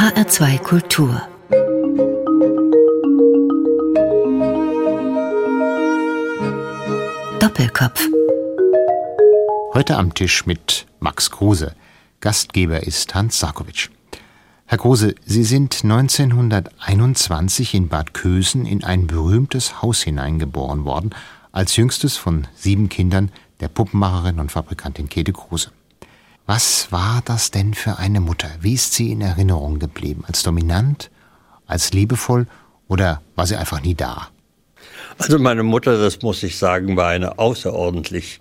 HR2 Kultur Doppelkopf Heute am Tisch mit Max Kruse. Gastgeber ist Hans Sarkowitsch. Herr Kruse, Sie sind 1921 in Bad Kösen in ein berühmtes Haus hineingeboren worden, als jüngstes von sieben Kindern der Puppenmacherin und Fabrikantin Käthe Kruse. Was war das denn für eine Mutter? Wie ist sie in Erinnerung geblieben? Als dominant, als liebevoll oder war sie einfach nie da? Also meine Mutter, das muss ich sagen, war eine außerordentlich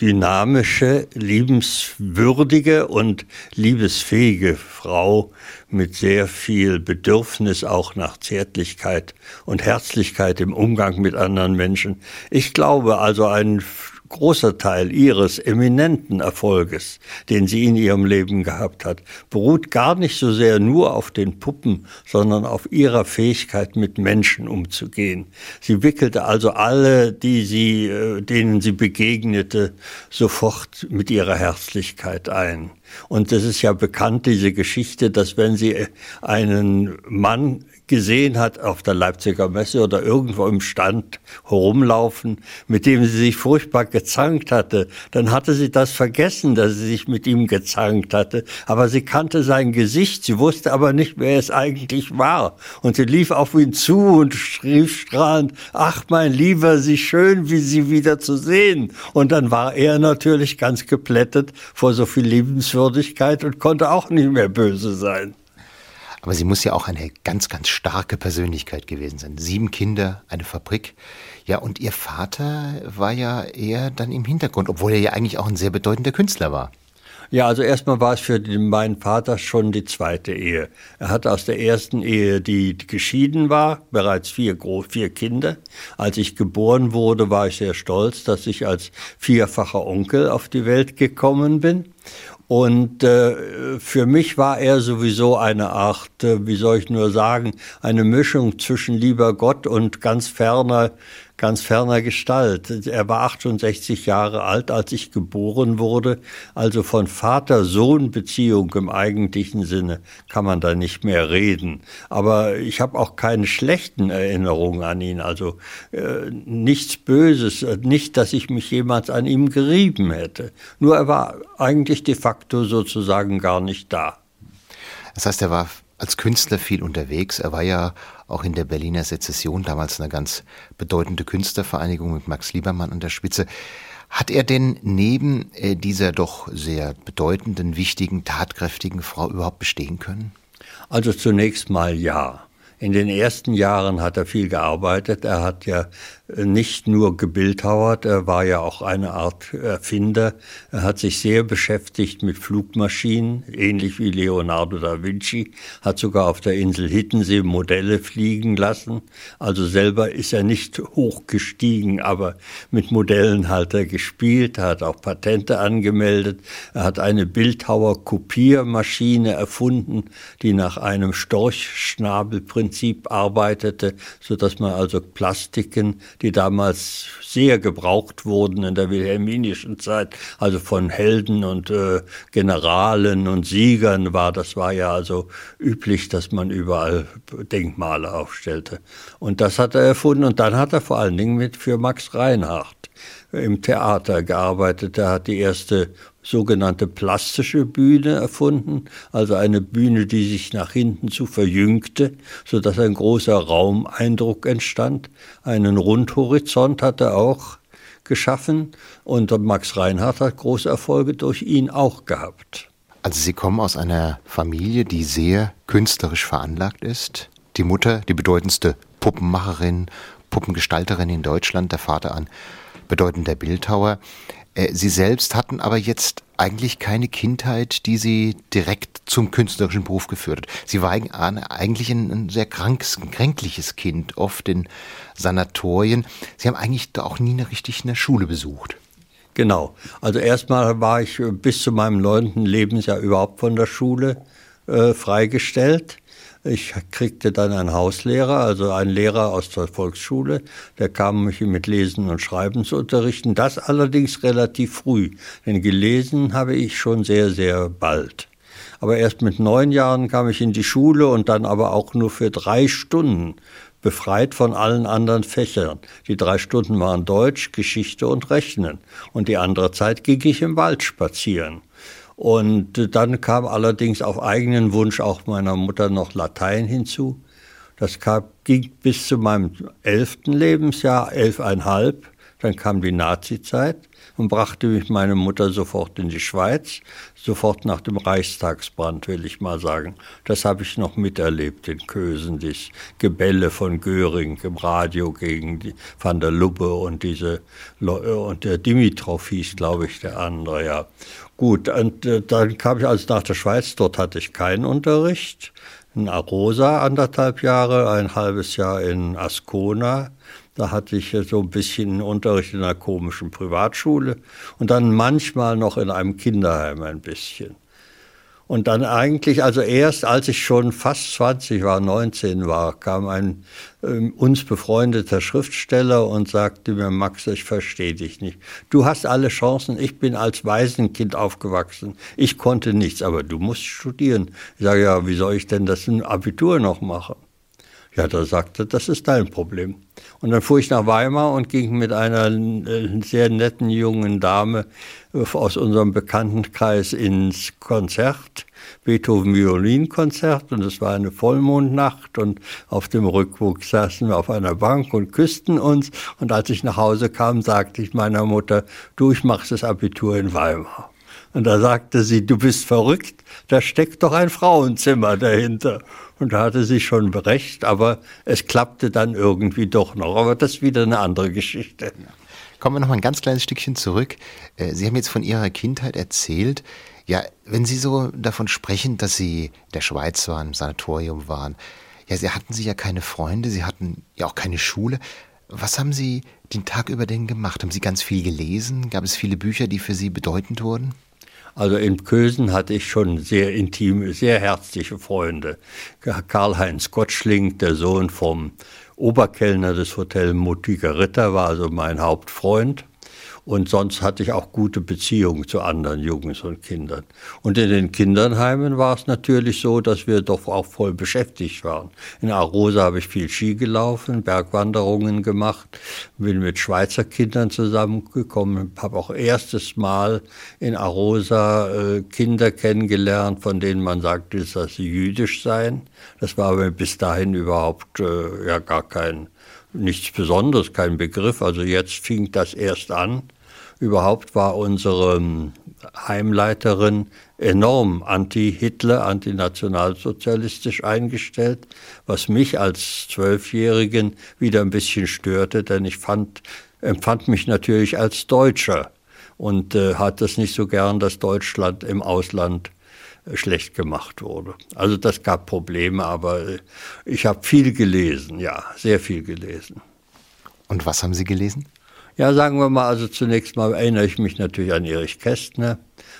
dynamische, liebenswürdige und liebesfähige Frau mit sehr viel Bedürfnis auch nach Zärtlichkeit und Herzlichkeit im Umgang mit anderen Menschen. Ich glaube also ein großer Teil ihres eminenten Erfolges, den sie in ihrem Leben gehabt hat, beruht gar nicht so sehr nur auf den Puppen, sondern auf ihrer Fähigkeit, mit Menschen umzugehen. Sie wickelte also alle, die sie, äh, denen sie begegnete, sofort mit ihrer Herzlichkeit ein. Und es ist ja bekannt, diese Geschichte, dass wenn sie einen Mann gesehen hat auf der Leipziger Messe oder irgendwo im Stand herumlaufen, mit dem sie sich furchtbar gezankt hatte, dann hatte sie das vergessen, dass sie sich mit ihm gezankt hatte. Aber sie kannte sein Gesicht, sie wusste aber nicht, wer es eigentlich war. Und sie lief auf ihn zu und rief strahlend, ach mein Lieber, wie schön, wie Sie wieder zu sehen. Und dann war er natürlich ganz geplättet vor so viel Liebenswürdigkeit und konnte auch nicht mehr böse sein. Aber sie muss ja auch eine ganz, ganz starke Persönlichkeit gewesen sein. Sieben Kinder, eine Fabrik. Ja, und ihr Vater war ja eher dann im Hintergrund, obwohl er ja eigentlich auch ein sehr bedeutender Künstler war. Ja, also erstmal war es für meinen Vater schon die zweite Ehe. Er hatte aus der ersten Ehe, die geschieden war, bereits vier, vier Kinder. Als ich geboren wurde, war ich sehr stolz, dass ich als vierfacher Onkel auf die Welt gekommen bin. Und äh, für mich war er sowieso eine Art, äh, wie soll ich nur sagen, eine Mischung zwischen lieber Gott und ganz ferner ganz ferner Gestalt. Er war 68 Jahre alt, als ich geboren wurde. Also von Vater-Sohn-Beziehung im eigentlichen Sinne kann man da nicht mehr reden. Aber ich habe auch keine schlechten Erinnerungen an ihn. Also äh, nichts Böses, nicht, dass ich mich jemals an ihm gerieben hätte. Nur er war eigentlich de facto sozusagen gar nicht da. Das heißt, er war als Künstler viel unterwegs. Er war ja auch in der Berliner Sezession, damals eine ganz bedeutende Künstlervereinigung mit Max Liebermann an der Spitze. Hat er denn neben äh, dieser doch sehr bedeutenden, wichtigen, tatkräftigen Frau überhaupt bestehen können? Also zunächst mal ja. In den ersten Jahren hat er viel gearbeitet. Er hat ja nicht nur gebildhauert, er war ja auch eine Art Erfinder. Er hat sich sehr beschäftigt mit Flugmaschinen, ähnlich wie Leonardo da Vinci, hat sogar auf der Insel Hittensee Modelle fliegen lassen. Also selber ist er nicht hochgestiegen, aber mit Modellen hat er gespielt, hat auch Patente angemeldet. Er hat eine Bildhauer-Kopiermaschine erfunden, die nach einem Storchschnabelprinzip arbeitete, so dass man also Plastiken die damals sehr gebraucht wurden in der wilhelminischen Zeit, also von Helden und äh, Generalen und Siegern war. Das war ja also üblich, dass man überall Denkmale aufstellte. Und das hat er erfunden und dann hat er vor allen Dingen mit für Max Reinhardt im Theater gearbeitet. Er hat die erste sogenannte plastische Bühne erfunden, also eine Bühne, die sich nach hinten zu verjüngte, so dass ein großer Raumeindruck entstand. Einen Rundhorizont hat er auch geschaffen und Max Reinhardt hat große Erfolge durch ihn auch gehabt. Also Sie kommen aus einer Familie, die sehr künstlerisch veranlagt ist. Die Mutter, die bedeutendste Puppenmacherin, Puppengestalterin in Deutschland, der Vater ein bedeutender Bildhauer. Äh, sie selbst hatten aber jetzt eigentlich keine Kindheit, die Sie direkt zum künstlerischen Beruf geführt hat. Sie war eigentlich ein, sehr krankes, kränkliches Kind, oft in Sanatorien. Sie haben eigentlich auch nie eine richtig eine Schule besucht. Genau. Also erstmal war ich bis zu meinem neunten Lebensjahr überhaupt von der Schule äh, freigestellt. Ich kriegte dann einen Hauslehrer, also einen Lehrer aus der Volksschule, der kam mich mit Lesen und Schreiben zu unterrichten. Das allerdings relativ früh, denn gelesen habe ich schon sehr, sehr bald. Aber erst mit neun Jahren kam ich in die Schule und dann aber auch nur für drei Stunden befreit von allen anderen Fächern. Die drei Stunden waren Deutsch, Geschichte und Rechnen. Und die andere Zeit ging ich im Wald spazieren. Und dann kam allerdings auf eigenen Wunsch auch meiner Mutter noch Latein hinzu. Das kam, ging bis zu meinem elften Lebensjahr, elfeinhalb. Dann kam die Nazizeit und brachte mich meine Mutter sofort in die Schweiz, sofort nach dem Reichstagsbrand, will ich mal sagen. Das habe ich noch miterlebt in Kösen, das Gebälle von Göring im Radio gegen die Van der Lubbe und diese und der Dimitrov hieß, glaube ich, der andere, ja. Gut, und äh, dann kam ich also nach der Schweiz, dort hatte ich keinen Unterricht. In Arosa anderthalb Jahre, ein halbes Jahr in Ascona da hatte ich so ein bisschen Unterricht in einer komischen Privatschule und dann manchmal noch in einem Kinderheim ein bisschen. Und dann eigentlich, also erst als ich schon fast 20 war, 19 war, kam ein uns befreundeter Schriftsteller und sagte mir, Max, ich verstehe dich nicht. Du hast alle Chancen, ich bin als Waisenkind aufgewachsen. Ich konnte nichts, aber du musst studieren. Ich sage, ja, wie soll ich denn das ein Abitur noch machen? Ja, da sagte, das ist dein Problem. Und dann fuhr ich nach Weimar und ging mit einer äh, sehr netten jungen Dame äh, aus unserem Bekanntenkreis ins Konzert, Beethoven Violinkonzert und es war eine Vollmondnacht und auf dem Rückweg saßen wir auf einer Bank und küssten uns und als ich nach Hause kam, sagte ich meiner Mutter, du, ich mache das Abitur in Weimar. Und da sagte sie, du bist verrückt, da steckt doch ein Frauenzimmer dahinter. Und da hatte sie schon recht, aber es klappte dann irgendwie doch noch. Aber das ist wieder eine andere Geschichte. Kommen wir noch mal ein ganz kleines Stückchen zurück. Äh, sie haben jetzt von Ihrer Kindheit erzählt. Ja, wenn Sie so davon sprechen, dass Sie in der Schweiz waren, im Sanatorium waren, ja, Sie hatten Sie ja keine Freunde, Sie hatten ja auch keine Schule. Was haben Sie den Tag über denn gemacht? Haben Sie ganz viel gelesen? Gab es viele Bücher, die für Sie bedeutend wurden? Also in Kösen hatte ich schon sehr intime, sehr herzliche Freunde. Karl-Heinz Gottschling, der Sohn vom Oberkellner des Hotel Mutiger Ritter, war also mein Hauptfreund. Und sonst hatte ich auch gute Beziehungen zu anderen Jungs und Kindern. Und in den Kindernheimen war es natürlich so, dass wir doch auch voll beschäftigt waren. In Arosa habe ich viel Ski gelaufen, Bergwanderungen gemacht, bin mit Schweizer Kindern zusammengekommen, habe auch erstes Mal in Arosa äh, Kinder kennengelernt, von denen man sagte, dass sie jüdisch seien. Das war aber bis dahin überhaupt äh, ja gar kein nichts Besonderes, kein Begriff. Also jetzt fing das erst an. Überhaupt war unsere ähm, Heimleiterin enorm anti-Hitler, antinationalsozialistisch eingestellt, was mich als Zwölfjährigen wieder ein bisschen störte, denn ich fand, empfand mich natürlich als Deutscher und äh, hat es nicht so gern, dass Deutschland im Ausland schlecht gemacht wurde. Also das gab Probleme, aber ich habe viel gelesen, ja, sehr viel gelesen. Und was haben Sie gelesen? Ja, sagen wir mal, also zunächst mal erinnere ich mich natürlich an Erich Kästner,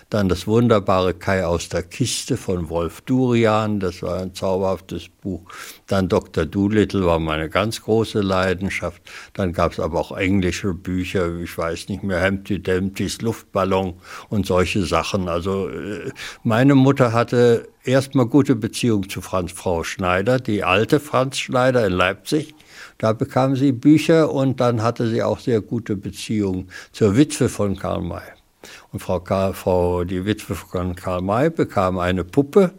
dann das wunderbare Kai aus der Kiste von Wolf Durian, das war ein zauberhaftes Buch. Dann Dr. Doolittle war meine ganz große Leidenschaft. Dann gab es aber auch englische Bücher, ich weiß nicht mehr, Humpty Dumptys Luftballon und solche Sachen. Also äh, meine Mutter hatte erstmal gute Beziehung zu Franz Frau Schneider, die alte Franz Schneider in Leipzig. Da bekam sie Bücher und dann hatte sie auch sehr gute Beziehungen zur Witwe von Karl May. Und Frau, Karl, Frau die Witwe von Karl May bekam eine Puppe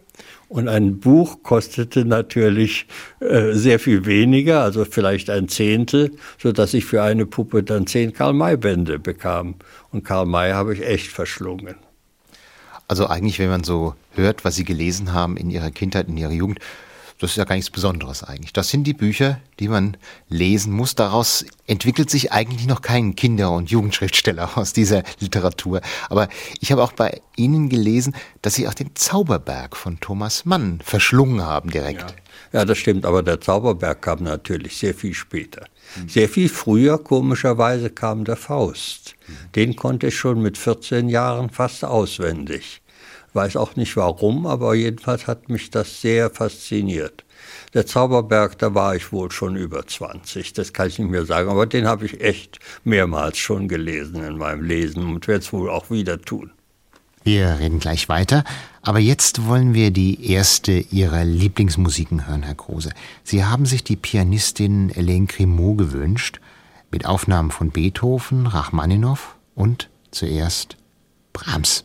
und ein Buch kostete natürlich äh, sehr viel weniger, also vielleicht ein Zehntel, so dass ich für eine Puppe dann zehn Karl-May-Bände bekam. Und Karl May habe ich echt verschlungen. Also eigentlich, wenn man so hört, was Sie gelesen haben in Ihrer Kindheit, in Ihrer Jugend, das ist ja gar nichts Besonderes eigentlich. Das sind die Bücher, die man lesen muss. Daraus entwickelt sich eigentlich noch kein Kinder- und Jugendschriftsteller aus dieser Literatur. Aber ich habe auch bei Ihnen gelesen, dass Sie auch den Zauberberg von Thomas Mann verschlungen haben direkt. Ja, ja das stimmt. Aber der Zauberberg kam natürlich sehr viel später. Sehr viel früher, komischerweise, kam der Faust. Den konnte ich schon mit 14 Jahren fast auswendig. Weiß auch nicht warum, aber jedenfalls hat mich das sehr fasziniert. Der Zauberberg, da war ich wohl schon über 20, das kann ich nicht mehr sagen, aber den habe ich echt mehrmals schon gelesen in meinem Lesen und werde es wohl auch wieder tun. Wir reden gleich weiter, aber jetzt wollen wir die erste Ihrer Lieblingsmusiken hören, Herr Kruse. Sie haben sich die Pianistin Hélène Grimaud gewünscht, mit Aufnahmen von Beethoven, Rachmaninow und zuerst Brahms.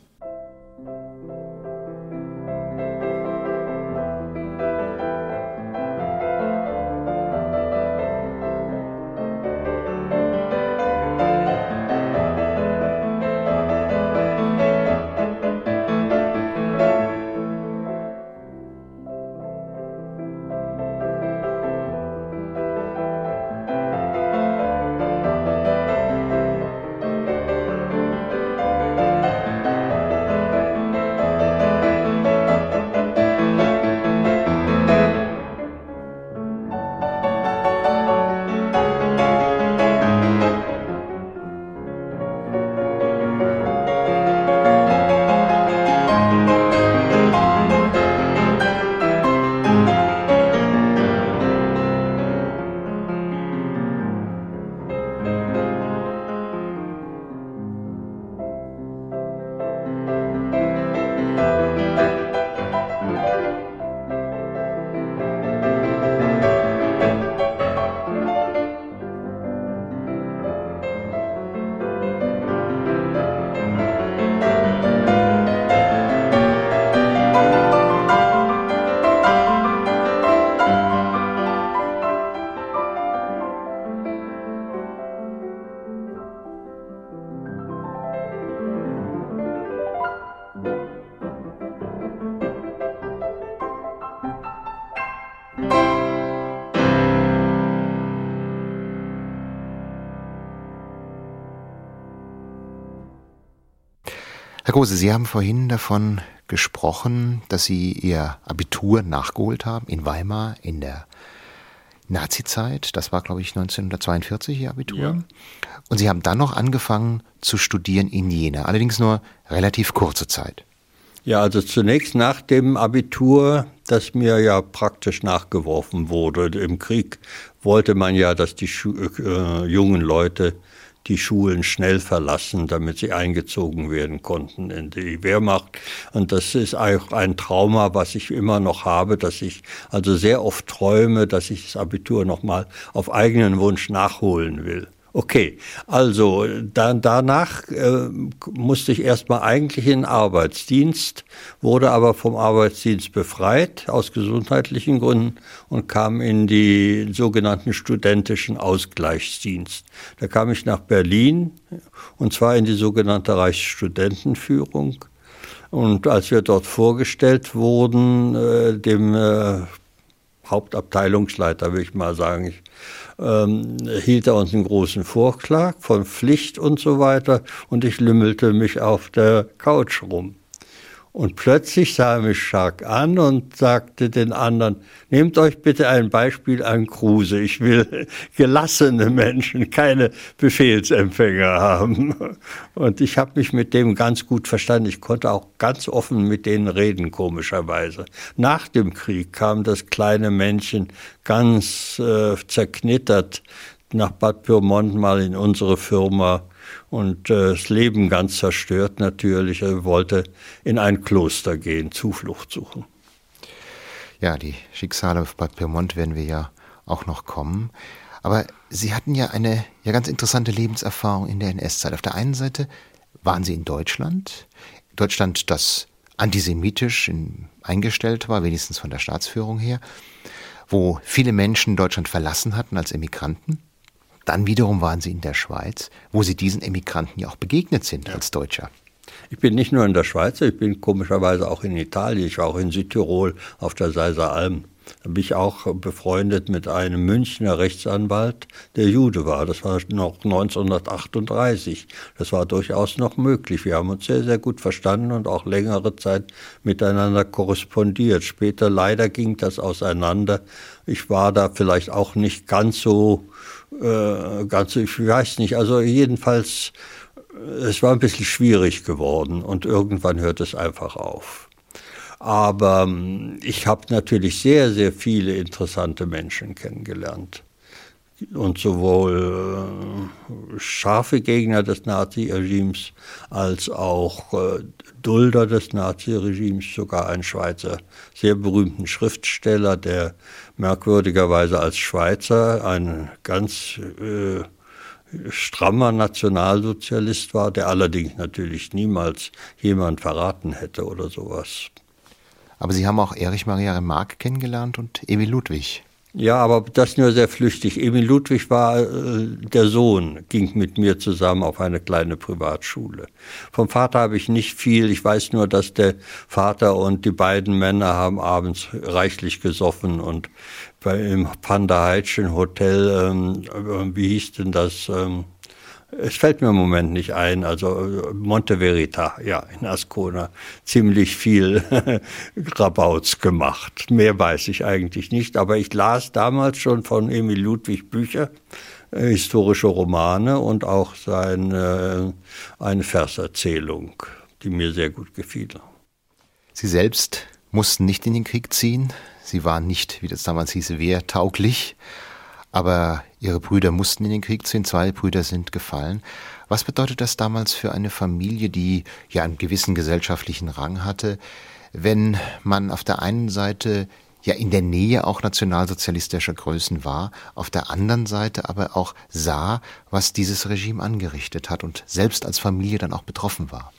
Große, Sie haben vorhin davon gesprochen, dass Sie Ihr Abitur nachgeholt haben in Weimar in der Nazizeit. Das war, glaube ich, 1942 Ihr Abitur. Ja. Und Sie haben dann noch angefangen zu studieren in Jena, allerdings nur relativ kurze Zeit. Ja, also zunächst nach dem Abitur, das mir ja praktisch nachgeworfen wurde. Im Krieg wollte man ja, dass die äh, jungen Leute die Schulen schnell verlassen, damit sie eingezogen werden konnten in die Wehrmacht. Und das ist auch ein Trauma, was ich immer noch habe, dass ich also sehr oft träume, dass ich das Abitur nochmal auf eigenen Wunsch nachholen will. Okay, also dann, danach äh, musste ich erstmal eigentlich in den Arbeitsdienst, wurde aber vom Arbeitsdienst befreit aus gesundheitlichen Gründen und kam in die sogenannten studentischen Ausgleichsdienst. Da kam ich nach Berlin und zwar in die sogenannte Reichsstudentenführung. Und als wir dort vorgestellt wurden, äh, dem äh, Hauptabteilungsleiter, würde ich mal sagen, ich ähm, hielt er uns einen großen Vorschlag von Pflicht und so weiter und ich lümmelte mich auf der Couch rum. Und plötzlich sah er mich stark an und sagte den anderen, nehmt euch bitte ein Beispiel an Kruse. Ich will gelassene Menschen, keine Befehlsempfänger haben. Und ich habe mich mit dem ganz gut verstanden. Ich konnte auch ganz offen mit denen reden, komischerweise. Nach dem Krieg kam das kleine Männchen ganz äh, zerknittert nach Bad Pyrmont mal in unsere Firma und äh, das Leben ganz zerstört natürlich. Er wollte in ein Kloster gehen, Zuflucht suchen. Ja, die Schicksale auf Bad Pyrmont werden wir ja auch noch kommen. Aber Sie hatten ja eine ja ganz interessante Lebenserfahrung in der NS-Zeit. Auf der einen Seite waren Sie in Deutschland, Deutschland, das antisemitisch in, eingestellt war, wenigstens von der Staatsführung her, wo viele Menschen Deutschland verlassen hatten als Emigranten. Dann wiederum waren sie in der Schweiz, wo sie diesen Emigranten ja auch begegnet sind ja. als Deutscher. Ich bin nicht nur in der Schweiz, ich bin komischerweise auch in Italien, ich war auch in Südtirol auf der Seiser Alm. Da bin ich auch befreundet mit einem Münchner Rechtsanwalt, der Jude war. Das war noch 1938. Das war durchaus noch möglich. Wir haben uns sehr, sehr gut verstanden und auch längere Zeit miteinander korrespondiert. Später leider ging das auseinander. Ich war da vielleicht auch nicht ganz so, äh, ganz, ich weiß nicht, also jedenfalls, es war ein bisschen schwierig geworden und irgendwann hört es einfach auf. Aber ähm, ich habe natürlich sehr, sehr viele interessante Menschen kennengelernt. Und sowohl äh, scharfe Gegner des Naziregimes als auch äh, Dulder des Naziregimes, sogar einen Schweizer sehr berühmten Schriftsteller, der merkwürdigerweise als Schweizer ein ganz äh, strammer Nationalsozialist war, der allerdings natürlich niemals jemand verraten hätte oder sowas. Aber Sie haben auch Erich Maria Remarque kennengelernt und Emil Ludwig. Ja, aber das nur sehr flüchtig. Emil Ludwig war äh, der Sohn, ging mit mir zusammen auf eine kleine Privatschule. Vom Vater habe ich nicht viel. Ich weiß nur, dass der Vater und die beiden Männer haben abends reichlich gesoffen und bei, im Panda Heitschen Hotel, ähm, wie hieß denn das? Ähm, es fällt mir im Moment nicht ein, also Monte Verita, ja, in Ascona, ziemlich viel Rabauts gemacht. Mehr weiß ich eigentlich nicht, aber ich las damals schon von Emil Ludwig Bücher, äh, historische Romane und auch seine, äh, eine Verserzählung, die mir sehr gut gefiel. Sie selbst mussten nicht in den Krieg ziehen. Sie waren nicht, wie das damals hieß, wehrtauglich aber ihre Brüder mussten in den Krieg ziehen, zwei Brüder sind gefallen. Was bedeutet das damals für eine Familie, die ja einen gewissen gesellschaftlichen Rang hatte, wenn man auf der einen Seite ja in der Nähe auch nationalsozialistischer Größen war, auf der anderen Seite aber auch sah, was dieses Regime angerichtet hat und selbst als Familie dann auch betroffen war?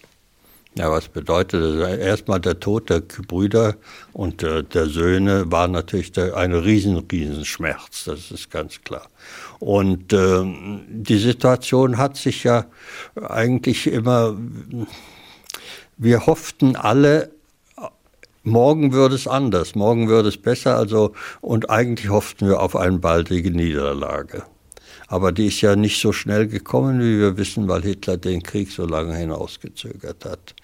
Ja, was bedeutet das? Erstmal der Tod der Brüder und der, der Söhne war natürlich der, ein riesen, riesen Schmerz, das ist ganz klar. Und äh, die Situation hat sich ja eigentlich immer, wir hofften alle, morgen würde es anders, morgen würde es besser, also, und eigentlich hofften wir auf eine baldige Niederlage. Aber die ist ja nicht so schnell gekommen, wie wir wissen, weil Hitler den Krieg so lange hinausgezögert hat.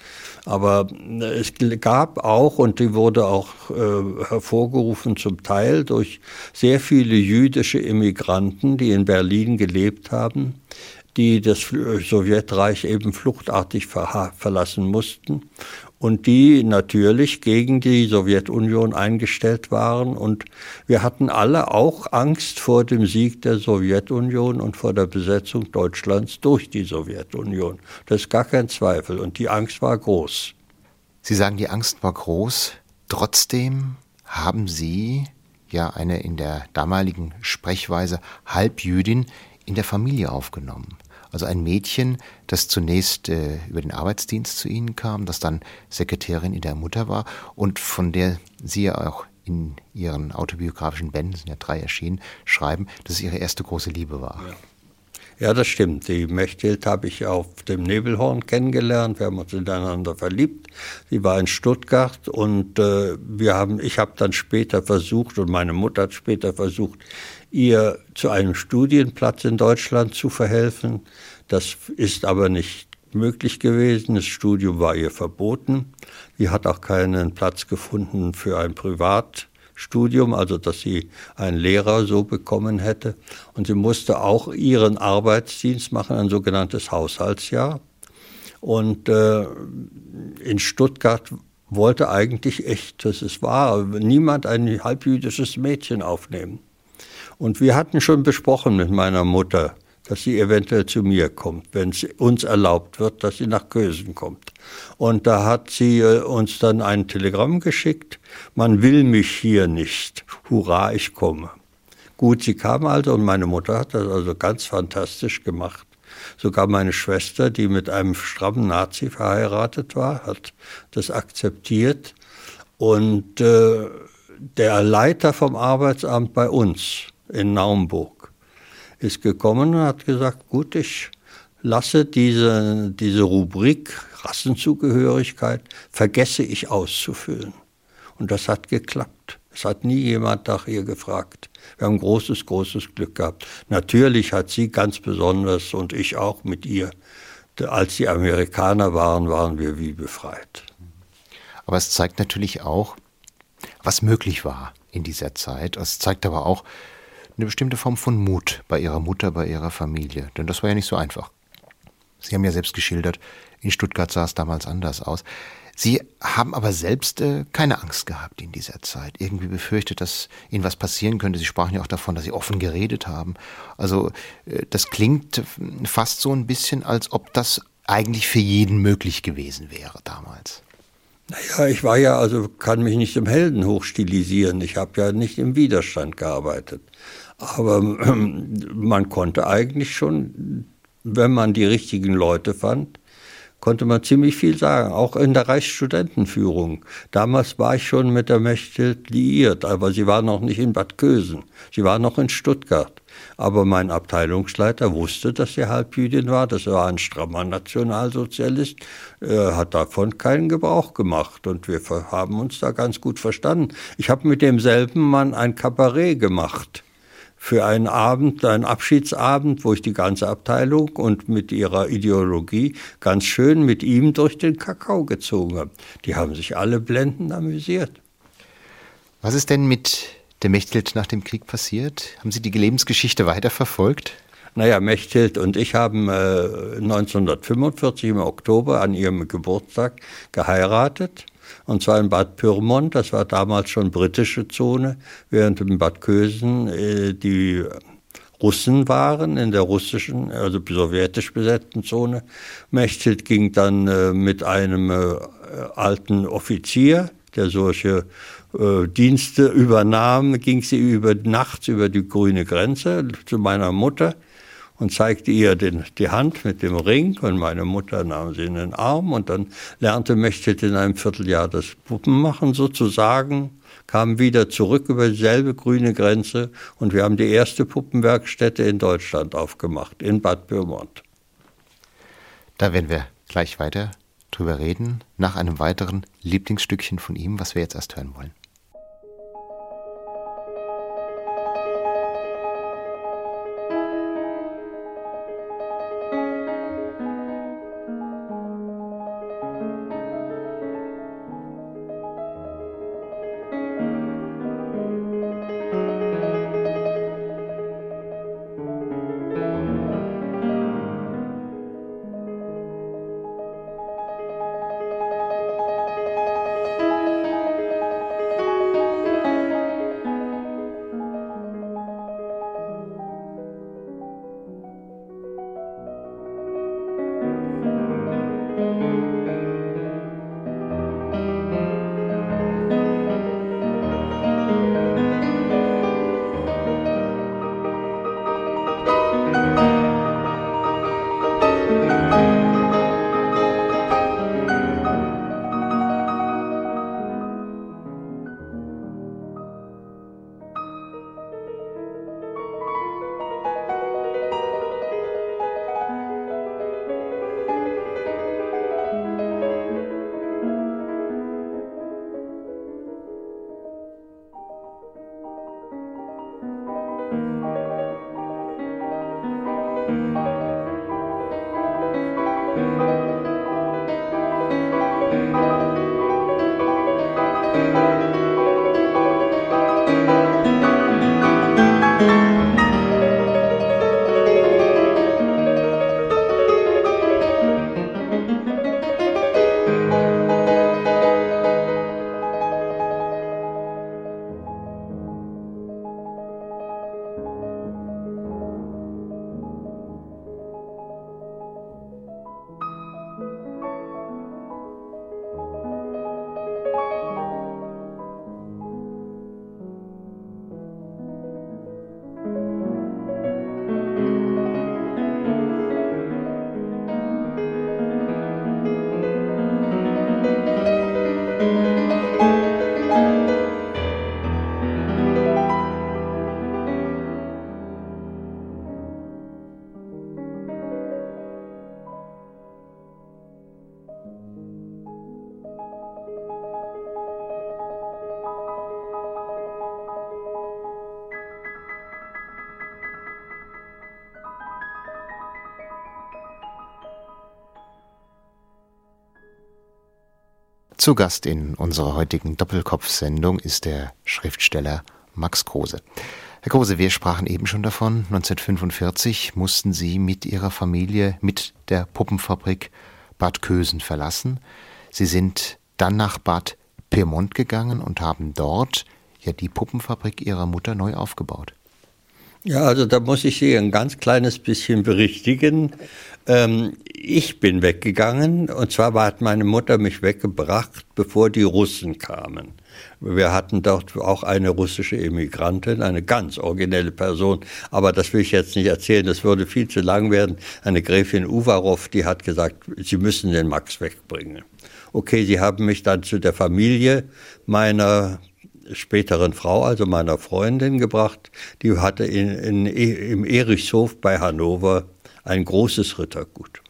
Aber äh, es gab auch, und die wurde auch äh, hervorgerufen zum Teil durch sehr viele jüdische Immigranten, die in Berlin gelebt haben, die das Sowjetreich eben fluchtartig verlassen mussten und die natürlich gegen die Sowjetunion eingestellt waren. Und wir hatten alle auch Angst vor dem Sieg der Sowjetunion und vor der Besetzung Deutschlands durch die Sowjetunion. Das ist gar kein Zweifel. Und die Angst war groß. Sie sagen, die Angst war groß. Trotzdem haben Sie ja eine in der damaligen Sprechweise Halbjüdin in der Familie aufgenommen. Also ein Mädchen, das zunächst äh, über den Arbeitsdienst zu Ihnen kam, das dann Sekretärin in der Mutter war und von der Sie ja auch in Ihren autobiografischen Bänden, sind ja drei erschienen, schreiben, dass es Ihre erste große Liebe war. Ja. Ja, das stimmt. Die Mechthild habe ich auf dem Nebelhorn kennengelernt. Wir haben uns ineinander verliebt. Sie war in Stuttgart und äh, wir haben, ich habe dann später versucht und meine Mutter hat später versucht, ihr zu einem Studienplatz in Deutschland zu verhelfen. Das ist aber nicht möglich gewesen. Das Studium war ihr verboten. Sie hat auch keinen Platz gefunden für ein Privatstudium, also dass sie einen Lehrer so bekommen hätte. Und sie musste auch ihren Arbeitsdienst machen, ein sogenanntes Haushaltsjahr. Und äh, in Stuttgart wollte eigentlich echt, das ist wahr, niemand ein halbjüdisches Mädchen aufnehmen. Und wir hatten schon besprochen mit meiner Mutter, dass sie eventuell zu mir kommt, wenn es uns erlaubt wird, dass sie nach Kösen kommt. Und da hat sie äh, uns dann ein Telegramm geschickt, man will mich hier nicht, hurra, ich komme. Gut, sie kam also und meine Mutter hat das also ganz fantastisch gemacht. Sogar meine Schwester, die mit einem strammen Nazi verheiratet war, hat das akzeptiert. Und äh, der Leiter vom Arbeitsamt bei uns, in Naumburg, ist gekommen und hat gesagt, gut, ich lasse diese, diese Rubrik Rassenzugehörigkeit, vergesse ich auszufüllen. Und das hat geklappt. Es hat nie jemand nach ihr gefragt. Wir haben großes, großes Glück gehabt. Natürlich hat sie ganz besonders und ich auch mit ihr, als die Amerikaner waren, waren wir wie befreit. Aber es zeigt natürlich auch, was möglich war in dieser Zeit. Es zeigt aber auch, eine bestimmte Form von Mut bei ihrer Mutter, bei ihrer Familie. Denn das war ja nicht so einfach. Sie haben ja selbst geschildert, in Stuttgart sah es damals anders aus. Sie haben aber selbst äh, keine Angst gehabt in dieser Zeit. Irgendwie befürchtet, dass Ihnen was passieren könnte. Sie sprachen ja auch davon, dass Sie offen geredet haben. Also äh, das klingt fast so ein bisschen, als ob das eigentlich für jeden möglich gewesen wäre damals. Naja, ich war ja, also kann mich nicht im Helden hochstilisieren. Ich habe ja nicht im Widerstand gearbeitet. Aber äh, man konnte eigentlich schon, wenn man die richtigen Leute fand, konnte man ziemlich viel sagen, auch in der Reichsstudentenführung. Damals war ich schon mit der Mechthild liiert, aber sie war noch nicht in Bad Kösen, sie war noch in Stuttgart. Aber mein Abteilungsleiter wusste, dass sie Halbjüdin war, das war ein strammer Nationalsozialist, er hat davon keinen Gebrauch gemacht und wir haben uns da ganz gut verstanden. Ich habe mit demselben Mann ein Kabarett gemacht für einen Abend, einen Abschiedsabend, wo ich die ganze Abteilung und mit ihrer Ideologie ganz schön mit ihm durch den Kakao gezogen habe. Die haben sich alle blendend amüsiert. Was ist denn mit der Mechthild nach dem Krieg passiert? Haben Sie die Lebensgeschichte weiterverfolgt? Naja, Mechthild und ich haben äh, 1945 im Oktober an ihrem Geburtstag geheiratet und zwar in Bad Pyrmont, das war damals schon britische Zone, während in Bad Kösen äh, die Russen waren in der russischen, also sowjetisch besetzten Zone. Mechthild ging dann äh, mit einem äh, alten Offizier, der solche äh, Dienste übernahm, ging sie über, nachts über die grüne Grenze zu meiner Mutter und zeigte ihr den, die Hand mit dem Ring und meine Mutter nahm sie in den Arm und dann lernte Mechthild in einem Vierteljahr das Puppenmachen sozusagen, kam wieder zurück über dieselbe grüne Grenze und wir haben die erste Puppenwerkstätte in Deutschland aufgemacht, in Bad Pyrmont. Da werden wir gleich weiter drüber reden, nach einem weiteren Lieblingsstückchen von ihm, was wir jetzt erst hören wollen. Zu Gast in unserer heutigen Doppelkopf-Sendung ist der Schriftsteller Max Kruse. Herr Kruse, wir sprachen eben schon davon. 1945 mussten Sie mit Ihrer Familie mit der Puppenfabrik Bad Kösen verlassen. Sie sind dann nach Bad Pyrmont gegangen und haben dort ja die Puppenfabrik ihrer Mutter neu aufgebaut. Ja, also da muss ich Sie ein ganz kleines bisschen berichtigen. Ähm, ich bin weggegangen und zwar hat meine Mutter mich weggebracht, bevor die Russen kamen. Wir hatten dort auch eine russische Emigrantin, eine ganz originelle Person, aber das will ich jetzt nicht erzählen, das würde viel zu lang werden. Eine Gräfin Uvarov, die hat gesagt, Sie müssen den Max wegbringen. Okay, sie haben mich dann zu der Familie meiner späteren Frau, also meiner Freundin, gebracht. Die hatte in, in, im Erichshof bei Hannover ein großes Rittergut.